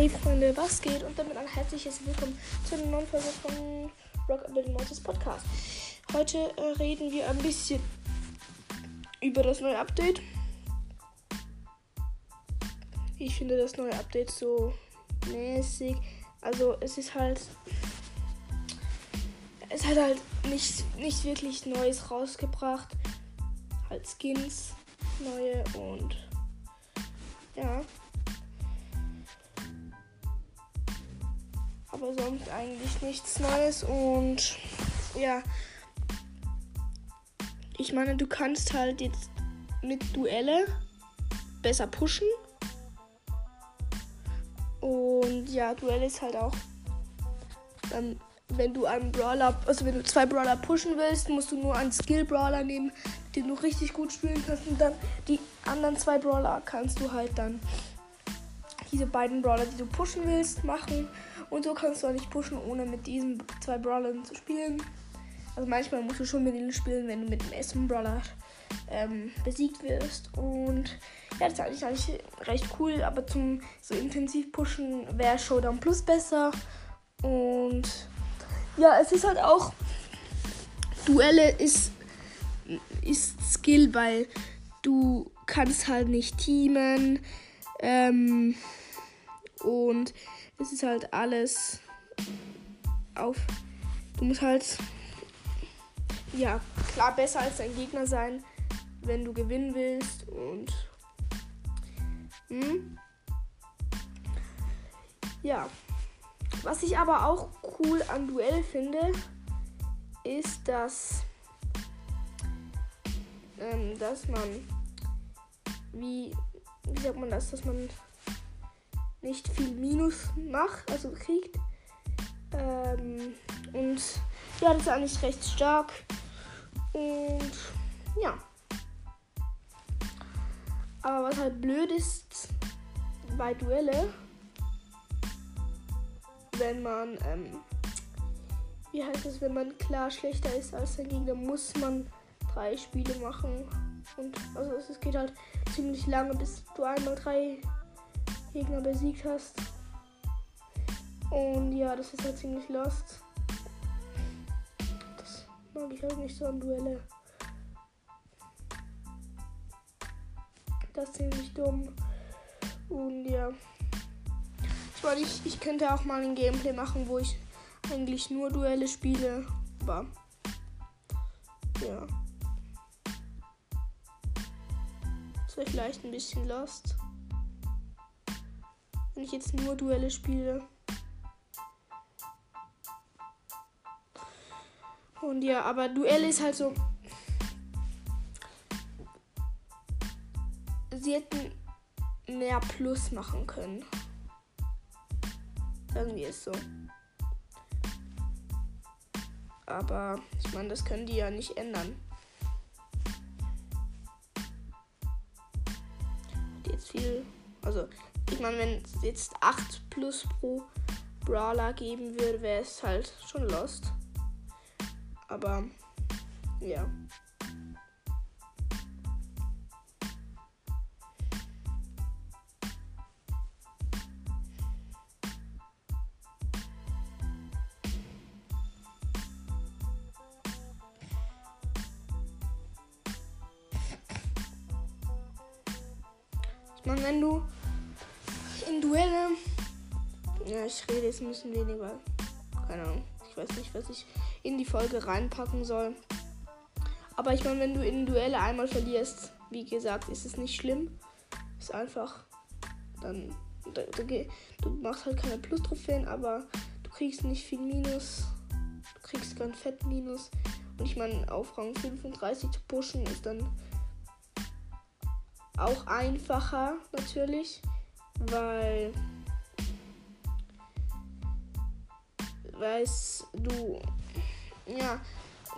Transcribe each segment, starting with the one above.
Hey Freunde, was geht? Und damit ein herzliches Willkommen zu einer neuen Folge von Rockabilly Mortis Podcast. Heute äh, reden wir ein bisschen über das neue Update. Ich finde das neue Update so mäßig. Also es ist halt. Es hat halt nicht, nicht wirklich Neues rausgebracht. Halt Skins, neue und ja. Aber sonst eigentlich nichts Neues. Und ja, ich meine, du kannst halt jetzt mit Duelle besser pushen. Und ja, Duelle ist halt auch, ähm, wenn du einen Brawler, also wenn du zwei Brawler pushen willst, musst du nur einen Skill-Brawler nehmen, den du richtig gut spielen kannst. Und dann die anderen zwei Brawler kannst du halt dann diese beiden Brawler, die du pushen willst, machen. Und so kannst du auch nicht pushen, ohne mit diesen zwei Brawlern zu spielen. Also manchmal musst du schon mit ihnen spielen, wenn du mit dem ersten Brawler ähm, besiegt wirst. Und ja, das ist eigentlich, eigentlich recht cool, aber zum so intensiv pushen wäre Showdown Plus besser. Und ja, es ist halt auch Duelle ist, ist Skill, weil du kannst halt nicht teamen. Ähm, und es ist halt alles auf. Du musst halt. Ja, klar besser als dein Gegner sein, wenn du gewinnen willst. Und. Hm? Ja. Was ich aber auch cool an Duell finde, ist, dass. Ähm, dass man. Wie. Wie sagt man das? Dass man nicht viel Minus macht, also kriegt. Ähm, und ja, das ist eigentlich recht stark. Und ja. Aber was halt blöd ist bei Duelle, wenn man, ähm, wie heißt es, wenn man klar schlechter ist als der Gegner, muss man drei Spiele machen. Und also es geht halt ziemlich lange, bis du einmal drei Gegner besiegt hast. Und ja, das ist halt ziemlich lost. Das mag ich halt nicht so an Duelle. Das ist ziemlich dumm. Und ja. Ich meine, ich, ich könnte auch mal ein Gameplay machen, wo ich eigentlich nur Duelle spiele. Aber ja. Vielleicht ein bisschen lost wenn ich jetzt nur Duelle spiele. Und ja, aber Duelle ist halt so. Sie hätten mehr Plus machen können. Sagen wir es so. Aber ich meine, das können die ja nicht ändern. Viel. Also, ich meine, wenn es jetzt 8 plus pro Brawler geben würde, wäre es halt schon lost. Aber ja. Meine, wenn du in Duelle. Ja, ich rede jetzt ein bisschen weniger. Keine Ahnung. Ich weiß nicht, was ich in die Folge reinpacken soll. Aber ich meine, wenn du in Duelle einmal verlierst, wie gesagt, ist es nicht schlimm. Ist einfach. Dann. Da, da, du machst halt keine Plus-Trophäen, aber du kriegst nicht viel Minus. Du kriegst kein Fett Minus. Und ich meine, auf Rang 35 zu pushen ist dann auch einfacher natürlich weil weißt du ja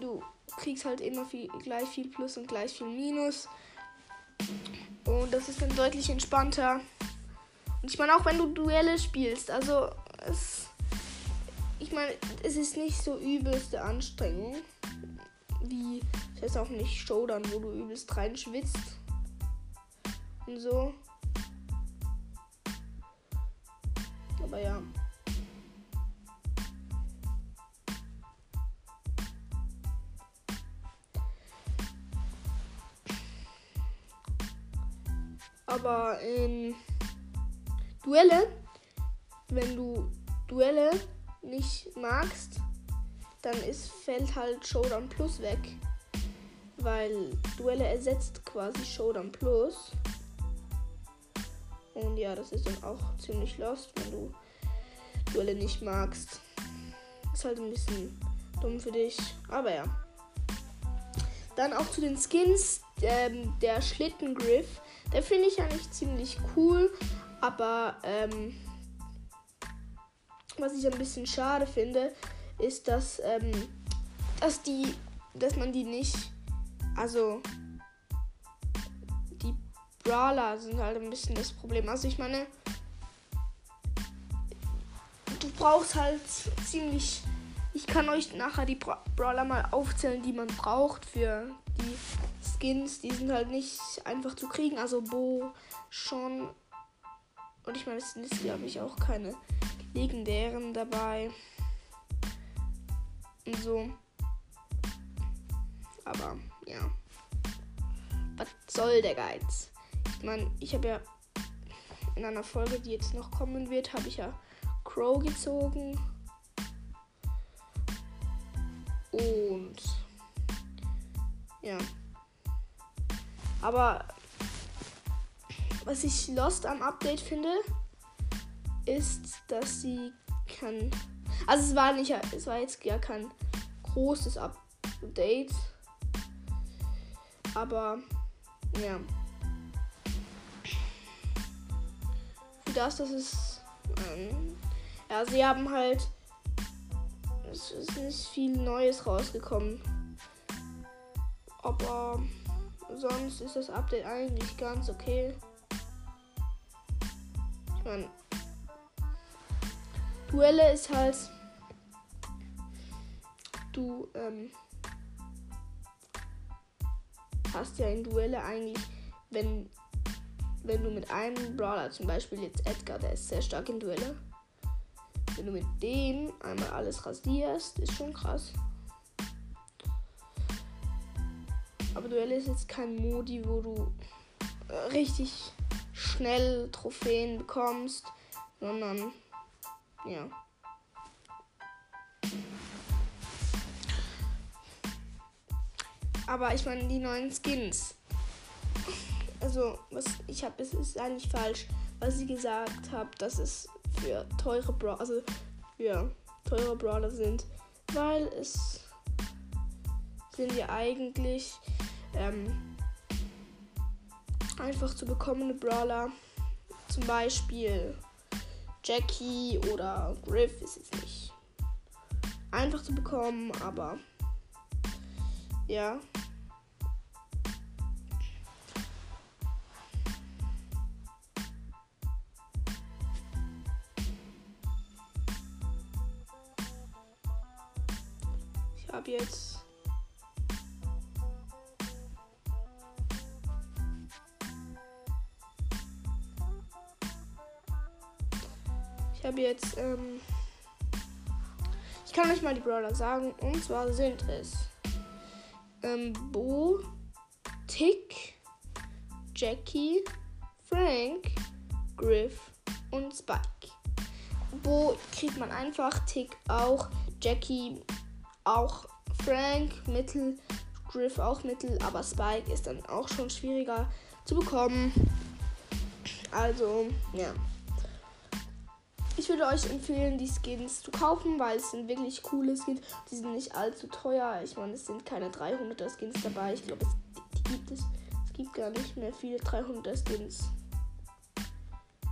du kriegst halt immer viel gleich viel Plus und gleich viel Minus. Und das ist dann deutlich entspannter. Und ich meine auch wenn du Duelle spielst also es ich meine es ist nicht so übelste Anstrengung wie ich weiß auch nicht Showdown wo du übelst reinschwitzt und so Aber ja. Aber in Duelle, wenn du Duelle nicht magst, dann ist, fällt halt Showdown Plus weg. Weil Duelle ersetzt quasi Showdown Plus. Und ja, das ist dann auch ziemlich lost, wenn du Duelle nicht magst. Ist halt ein bisschen dumm für dich. Aber ja. Dann auch zu den Skins. Ähm, der Schlittengriff. Der finde ich eigentlich ziemlich cool. Aber ähm, was ich ein bisschen schade finde, ist, dass, ähm, dass die, dass man die nicht, also Brawler sind halt ein bisschen das Problem. Also ich meine, du brauchst halt ziemlich, ich kann euch nachher die Bra Brawler mal aufzählen, die man braucht für die Skins. Die sind halt nicht einfach zu kriegen. Also Bo, schon und ich meine, es sind jetzt, glaube ich, auch keine legendären dabei. Und so. Aber, ja. Was soll der Geiz? Meine, ich habe ja in einer Folge, die jetzt noch kommen wird, habe ich ja Crow gezogen. Und ja. Aber was ich Lost am Update finde, ist, dass sie kann. Also es war nicht, es war jetzt gar kein großes Update. Aber ja. Das, dass es. Ähm, ja, sie haben halt. Es ist nicht viel Neues rausgekommen. Aber sonst ist das Update eigentlich ganz okay meine, Duelle ist halt. Du ähm, hast ja in Duelle eigentlich, wenn, wenn du mit einem Brawler, zum Beispiel jetzt Edgar, der ist sehr stark in Duelle, wenn du mit dem einmal alles rasierst, ist schon krass. Aber Duelle ist jetzt kein Modi, wo du richtig schnell Trophäen bekommst, sondern ja. Aber ich meine, die neuen Skins. Also, was ich habe, es ist eigentlich falsch, was ich gesagt habe, dass es für teure Brawler, also für teure Brawler sind, weil es sind ja eigentlich ähm, einfach zu bekommene Brawler. Zum Beispiel Jackie oder Griff ist jetzt nicht einfach zu bekommen, aber ja. Habe jetzt habe jetzt, ähm, ich kann euch mal die Brawler sagen. Und zwar sind es ähm, Bo, Tick, Jackie, Frank, Griff und Spike. Bo kriegt man einfach, Tick auch, Jackie auch, Frank mittel, Griff auch mittel, aber Spike ist dann auch schon schwieriger zu bekommen. Also, ja ich würde euch empfehlen, die Skins zu kaufen, weil es sind wirklich coole Skins. Die sind nicht allzu teuer. Ich meine, es sind keine 300er Skins dabei. Ich glaube, die gibt es. Es gibt gar nicht mehr viele 300er Skins.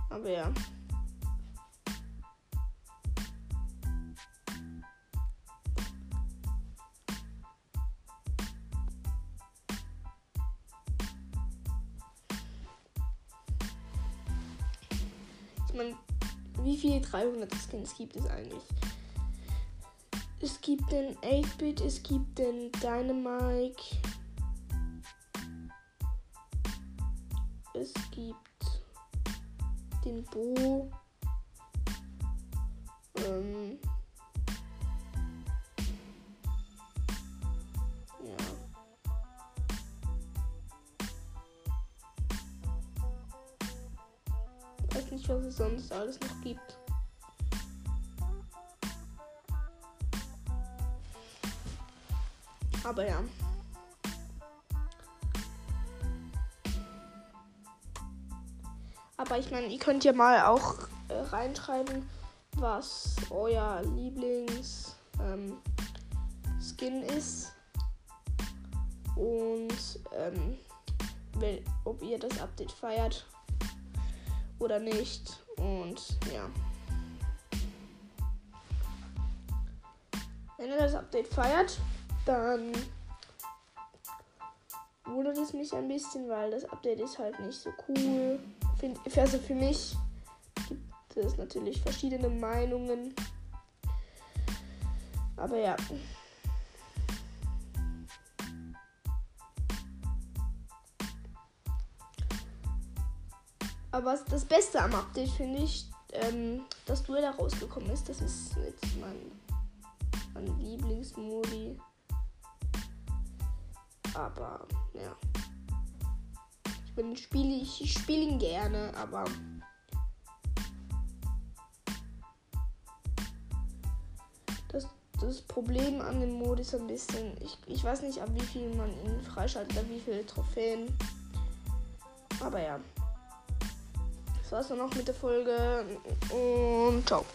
Aber ja. Meine, wie viele 300 Skins gibt es eigentlich? Es gibt den 8-Bit, es gibt den Dynamite. Es gibt den Bo. Ähm ja. Weiß nicht, was es sonst alles noch gibt. Aber ja. Aber ich meine, ihr könnt ja mal auch äh, reinschreiben, was euer Lieblings ähm, Skin ist. Und ähm, wenn, ob ihr das Update feiert oder nicht. Und ja. Wenn ihr das Update feiert, dann wundert es mich ein bisschen, weil das Update ist halt nicht so cool. Find, also für mich gibt es natürlich verschiedene Meinungen. Aber ja. Aber das Beste am Update finde ich, ähm, dass Duell da rausgekommen ist. Das ist jetzt mein, mein Lieblingsmodi. Aber ja. Ich bin spiele ich spiele ihn gerne, aber das, das Problem an dem Modi ist ein bisschen, ich, ich weiß nicht, ab wie viel man ihn freischaltet, ab wie viele Trophäen. Aber ja. Das war's dann auch mit der Folge und ciao.